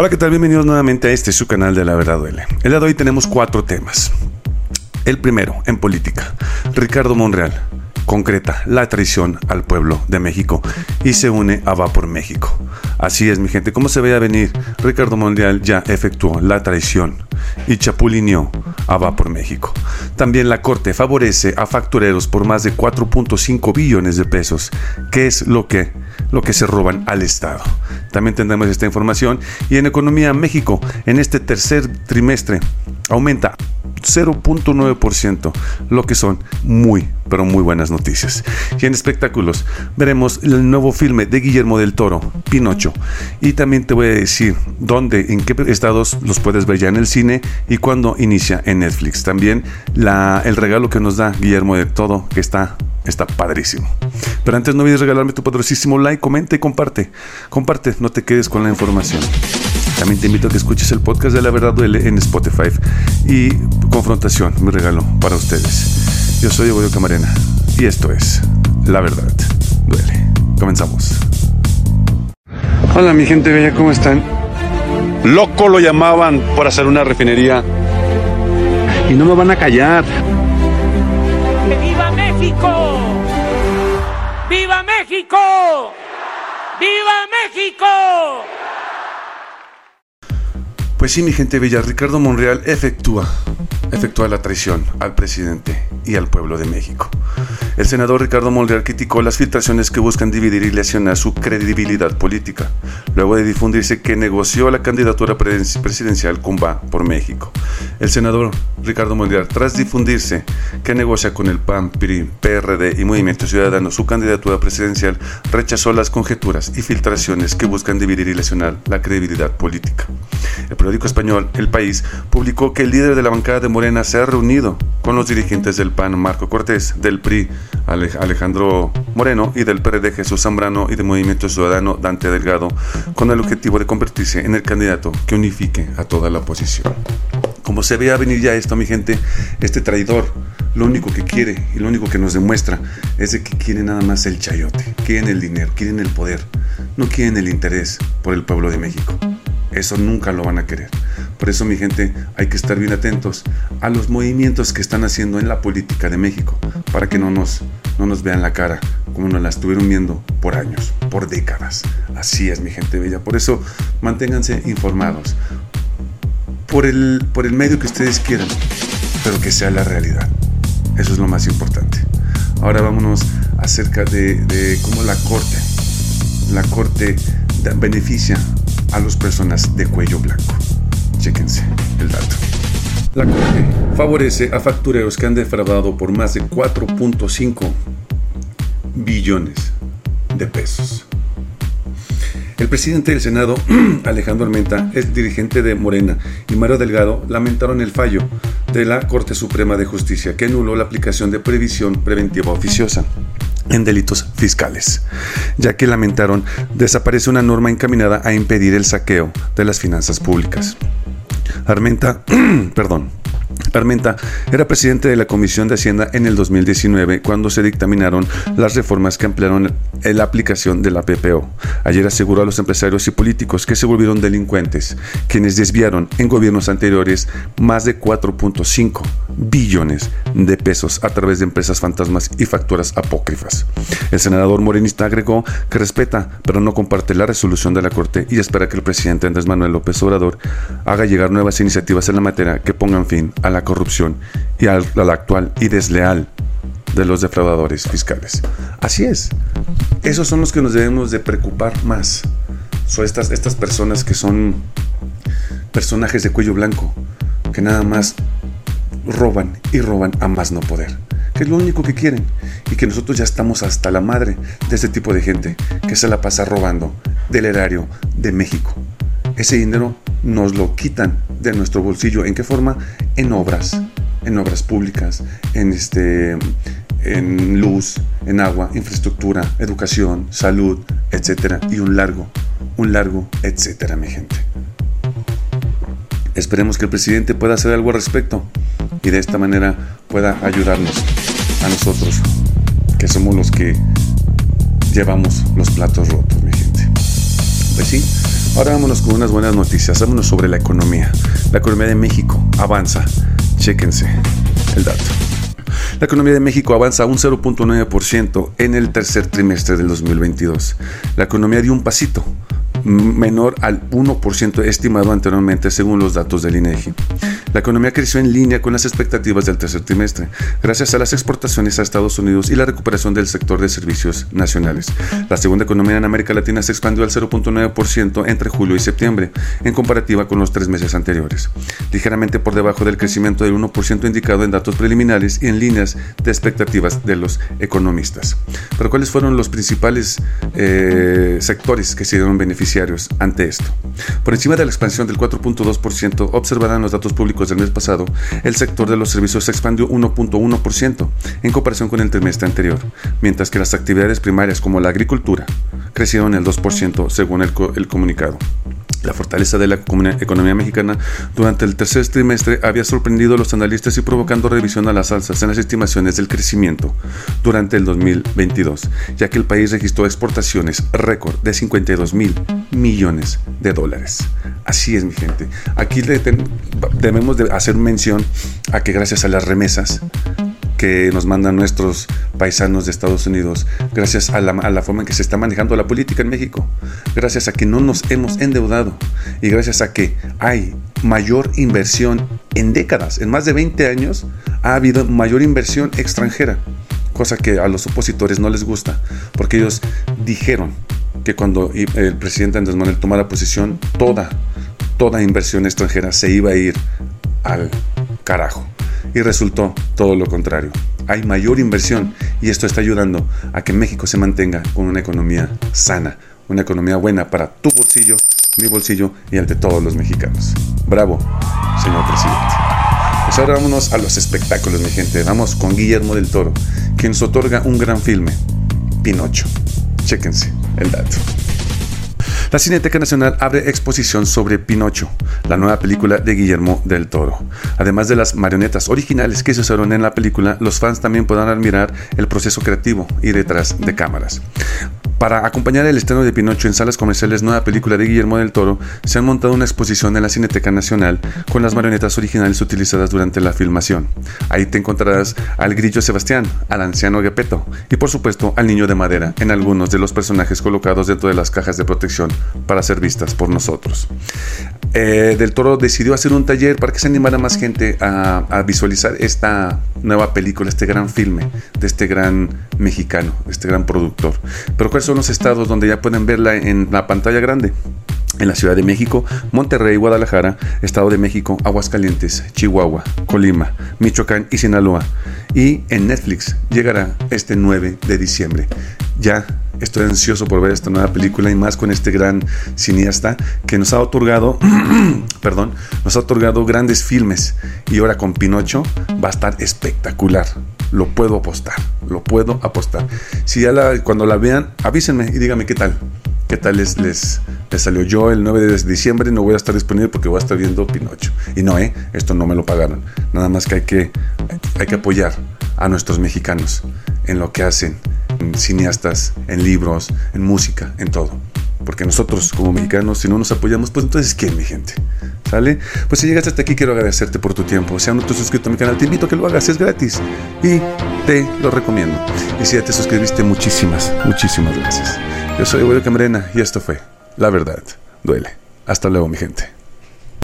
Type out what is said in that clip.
Hola, ¿qué tal? Bienvenidos nuevamente a este su canal de La Verdad Duele. El día de hoy tenemos cuatro temas. El primero, en política. Ricardo Monreal concreta la traición al pueblo de México y se une a Va por México. Así es, mi gente, como se veía venir, Ricardo Monreal ya efectuó la traición y chapulineó a Va por México. También la Corte favorece a factureros por más de 4.5 billones de pesos, que es lo que, lo que se roban al Estado. También tendremos esta información. Y en Economía México, en este tercer trimestre, aumenta 0.9%, lo que son muy, pero muy buenas noticias. Y en espectáculos veremos el nuevo filme de Guillermo del Toro, Pinocho. Y también te voy a decir dónde, en qué estados los puedes ver ya en el cine y cuándo inicia en Netflix. También la, el regalo que nos da Guillermo del Toro, que está está padrísimo. Pero antes no olvides regalarme tu poderosísimo like, comenta y comparte. Comparte, no te quedes con la información. También te invito a que escuches el podcast de La Verdad Duele en Spotify y Confrontación, mi regalo para ustedes. Yo soy Egoyo Camarena y esto es La Verdad Duele. Comenzamos. Hola mi gente bella, ¿cómo están? Loco lo llamaban por hacer una refinería y no me van a callar. ¡Viva México! ¡Viva México! ¡Viva México! Pues sí, mi gente bella, Ricardo Monreal efectúa, efectúa la traición al presidente y al pueblo de México. El senador Ricardo Monreal criticó las filtraciones que buscan dividir y lesionar su credibilidad política, luego de difundirse que negoció la candidatura presidencial con Va por México. El senador Ricardo Monreal, tras difundirse que negocia con el PAN, PRI, PRD y Movimiento Ciudadano su candidatura presidencial, rechazó las conjeturas y filtraciones que buscan dividir y lesionar la credibilidad política. El periódico español El País publicó que el líder de la bancada de Morena se ha reunido con los dirigentes del PAN, Marco Cortés, del PRI, Alejandro Moreno, y del PRD, Jesús Zambrano, y del Movimiento Ciudadano, Dante Delgado, con el objetivo de convertirse en el candidato que unifique a toda la oposición. Como se ve a venir ya esto, mi gente, este traidor lo único que quiere y lo único que nos demuestra es que quiere nada más el chayote, quieren el dinero, quieren el poder, no quieren el interés por el pueblo de México. Eso nunca lo van a querer. Por eso, mi gente, hay que estar bien atentos a los movimientos que están haciendo en la política de México, para que no nos, no nos vean la cara como nos la estuvieron viendo por años, por décadas. Así es, mi gente bella. Por eso, manténganse informados. Por el, por el medio que ustedes quieran, pero que sea la realidad. Eso es lo más importante. Ahora vámonos acerca de, de cómo la Corte, la Corte beneficia a las personas de cuello blanco. Chéquense el dato. La Corte favorece a factureros que han defraudado por más de 4.5 billones de pesos. El presidente del Senado, Alejandro Armenta, el dirigente de Morena y Mario Delgado lamentaron el fallo de la Corte Suprema de Justicia que anuló la aplicación de previsión preventiva oficiosa en delitos fiscales, ya que lamentaron desaparece una norma encaminada a impedir el saqueo de las finanzas públicas. Armenta, perdón, Armenta era presidente de la Comisión de Hacienda en el 2019 cuando se dictaminaron las reformas que ampliaron la aplicación de la PPO. Ayer aseguró a los empresarios y políticos que se volvieron delincuentes, quienes desviaron en gobiernos anteriores más de 4.5 billones de pesos a través de empresas fantasmas y facturas apócrifas. El senador morenista agregó que respeta, pero no comparte la resolución de la Corte y espera que el presidente Andrés Manuel López Obrador haga llegar nuevas iniciativas en la materia que pongan fin a la corrupción y a la actual y desleal de los defraudadores fiscales. Así es. Esos son los que nos debemos de preocupar más. Son estas, estas personas que son personajes de cuello blanco, que nada más roban y roban a más no poder. Que es lo único que quieren. Y que nosotros ya estamos hasta la madre de este tipo de gente que se la pasa robando del erario de México. Ese dinero nos lo quitan de nuestro bolsillo. ¿En qué forma? En obras, en obras públicas, en este en luz, en agua, infraestructura, educación, salud, etcétera, y un largo, un largo, etcétera, mi gente. Esperemos que el presidente pueda hacer algo al respecto y de esta manera pueda ayudarnos a nosotros, que somos los que llevamos los platos rotos, mi gente. Pues sí, Ahora vámonos con unas buenas noticias. Vámonos sobre la economía. La economía de México avanza. Chéquense el dato. La economía de México avanza un 0.9% en el tercer trimestre del 2022. La economía dio un pasito menor al 1% estimado anteriormente según los datos del INEGI. La economía creció en línea con las expectativas del tercer trimestre, gracias a las exportaciones a Estados Unidos y la recuperación del sector de servicios nacionales. La segunda economía en América Latina se expandió al 0.9% entre julio y septiembre, en comparativa con los tres meses anteriores, ligeramente por debajo del crecimiento del 1% indicado en datos preliminares y en líneas de expectativas de los economistas. Pero ¿cuáles fueron los principales eh, sectores que se dieron beneficiarios ante esto? Por encima de la expansión del 4.2%, observarán los datos públicos del mes pasado, el sector de los servicios se expandió 1.1% en comparación con el trimestre anterior, mientras que las actividades primarias como la agricultura crecieron el 2% según el comunicado. La fortaleza de la economía mexicana durante el tercer trimestre había sorprendido a los analistas y provocando revisión a las alzas en las estimaciones del crecimiento durante el 2022, ya que el país registró exportaciones récord de 52 mil millones de dólares. Así es, mi gente. Aquí debemos de hacer mención a que gracias a las remesas que nos mandan nuestros paisanos de Estados Unidos, gracias a la, forma en que se está manejando la política en México, gracias a que no nos hemos endeudado y gracias a que hay mayor inversión en décadas, en más de 20 años, ha habido mayor inversión extranjera, cosa que a los opositores no les gusta, porque ellos dijeron que cuando el presidente Andrés Manuel tomara posición, toda, toda inversión extranjera se iba a ir al carajo y resultó todo lo contrario. Hay mayor inversión y esto está ayudando a que México se mantenga con una economía sana, una economía buena para tu bolsillo, mi bolsillo y el de todos los mexicanos. Bravo, señor presidente. Pues ahora vámonos a los espectáculos, mi gente. Vamos con Guillermo del Toro, quien nos otorga un gran filme, Pinocho. Chéquense el dato. La Cineteca Nacional abre exposición sobre Pinocho, la nueva película de Guillermo del Toro. Además de las marionetas originales que se usaron en la película, los fans también podrán admirar el proceso creativo y detrás de cámaras. Para acompañar el estreno de Pinocho en salas comerciales, nueva película de Guillermo del Toro, se ha montado una exposición en la Cineteca Nacional con las marionetas originales utilizadas durante la filmación. Ahí te encontrarás al grillo Sebastián, al anciano Gepetto y por supuesto al niño de madera en algunos de los personajes colocados dentro de las cajas de protección para ser vistas por nosotros. Eh, del Toro decidió hacer un taller para que se animara más gente a, a visualizar esta nueva película, este gran filme de este gran mexicano, este gran productor. Pero ¿cuáles son los estados donde ya pueden verla en la pantalla grande? En la Ciudad de México, Monterrey, Guadalajara, Estado de México, Aguascalientes, Chihuahua, Colima, Michoacán y Sinaloa. Y en Netflix llegará este 9 de diciembre. Ya estoy ansioso por ver esta nueva película y más con este gran cineasta que nos ha otorgado, perdón, nos ha otorgado grandes filmes y ahora con Pinocho va a estar espectacular. Lo puedo apostar, lo puedo apostar. Si ya cuando la vean, avísenme y díganme qué tal. ¿Qué tal les, les, salió? Yo el 9 de diciembre no voy a estar disponible porque voy a estar viendo Pinocho. Y no, ¿eh? Esto no me lo pagaron. Nada más que hay que, hay que apoyar a nuestros mexicanos en lo que hacen, en cineastas, en libros, en música, en todo. Porque nosotros como mexicanos, si no nos apoyamos, pues entonces ¿quién, mi gente? ¿Sale? Pues si llegaste hasta aquí, quiero agradecerte por tu tiempo. Si aún no te has suscrito a mi canal, te invito a que lo hagas, es gratis. Y te lo recomiendo. Y si ya te suscribiste, muchísimas, muchísimas gracias. Yo soy Evoyo Camarena y esto fue La Verdad Duele. Hasta luego, mi gente.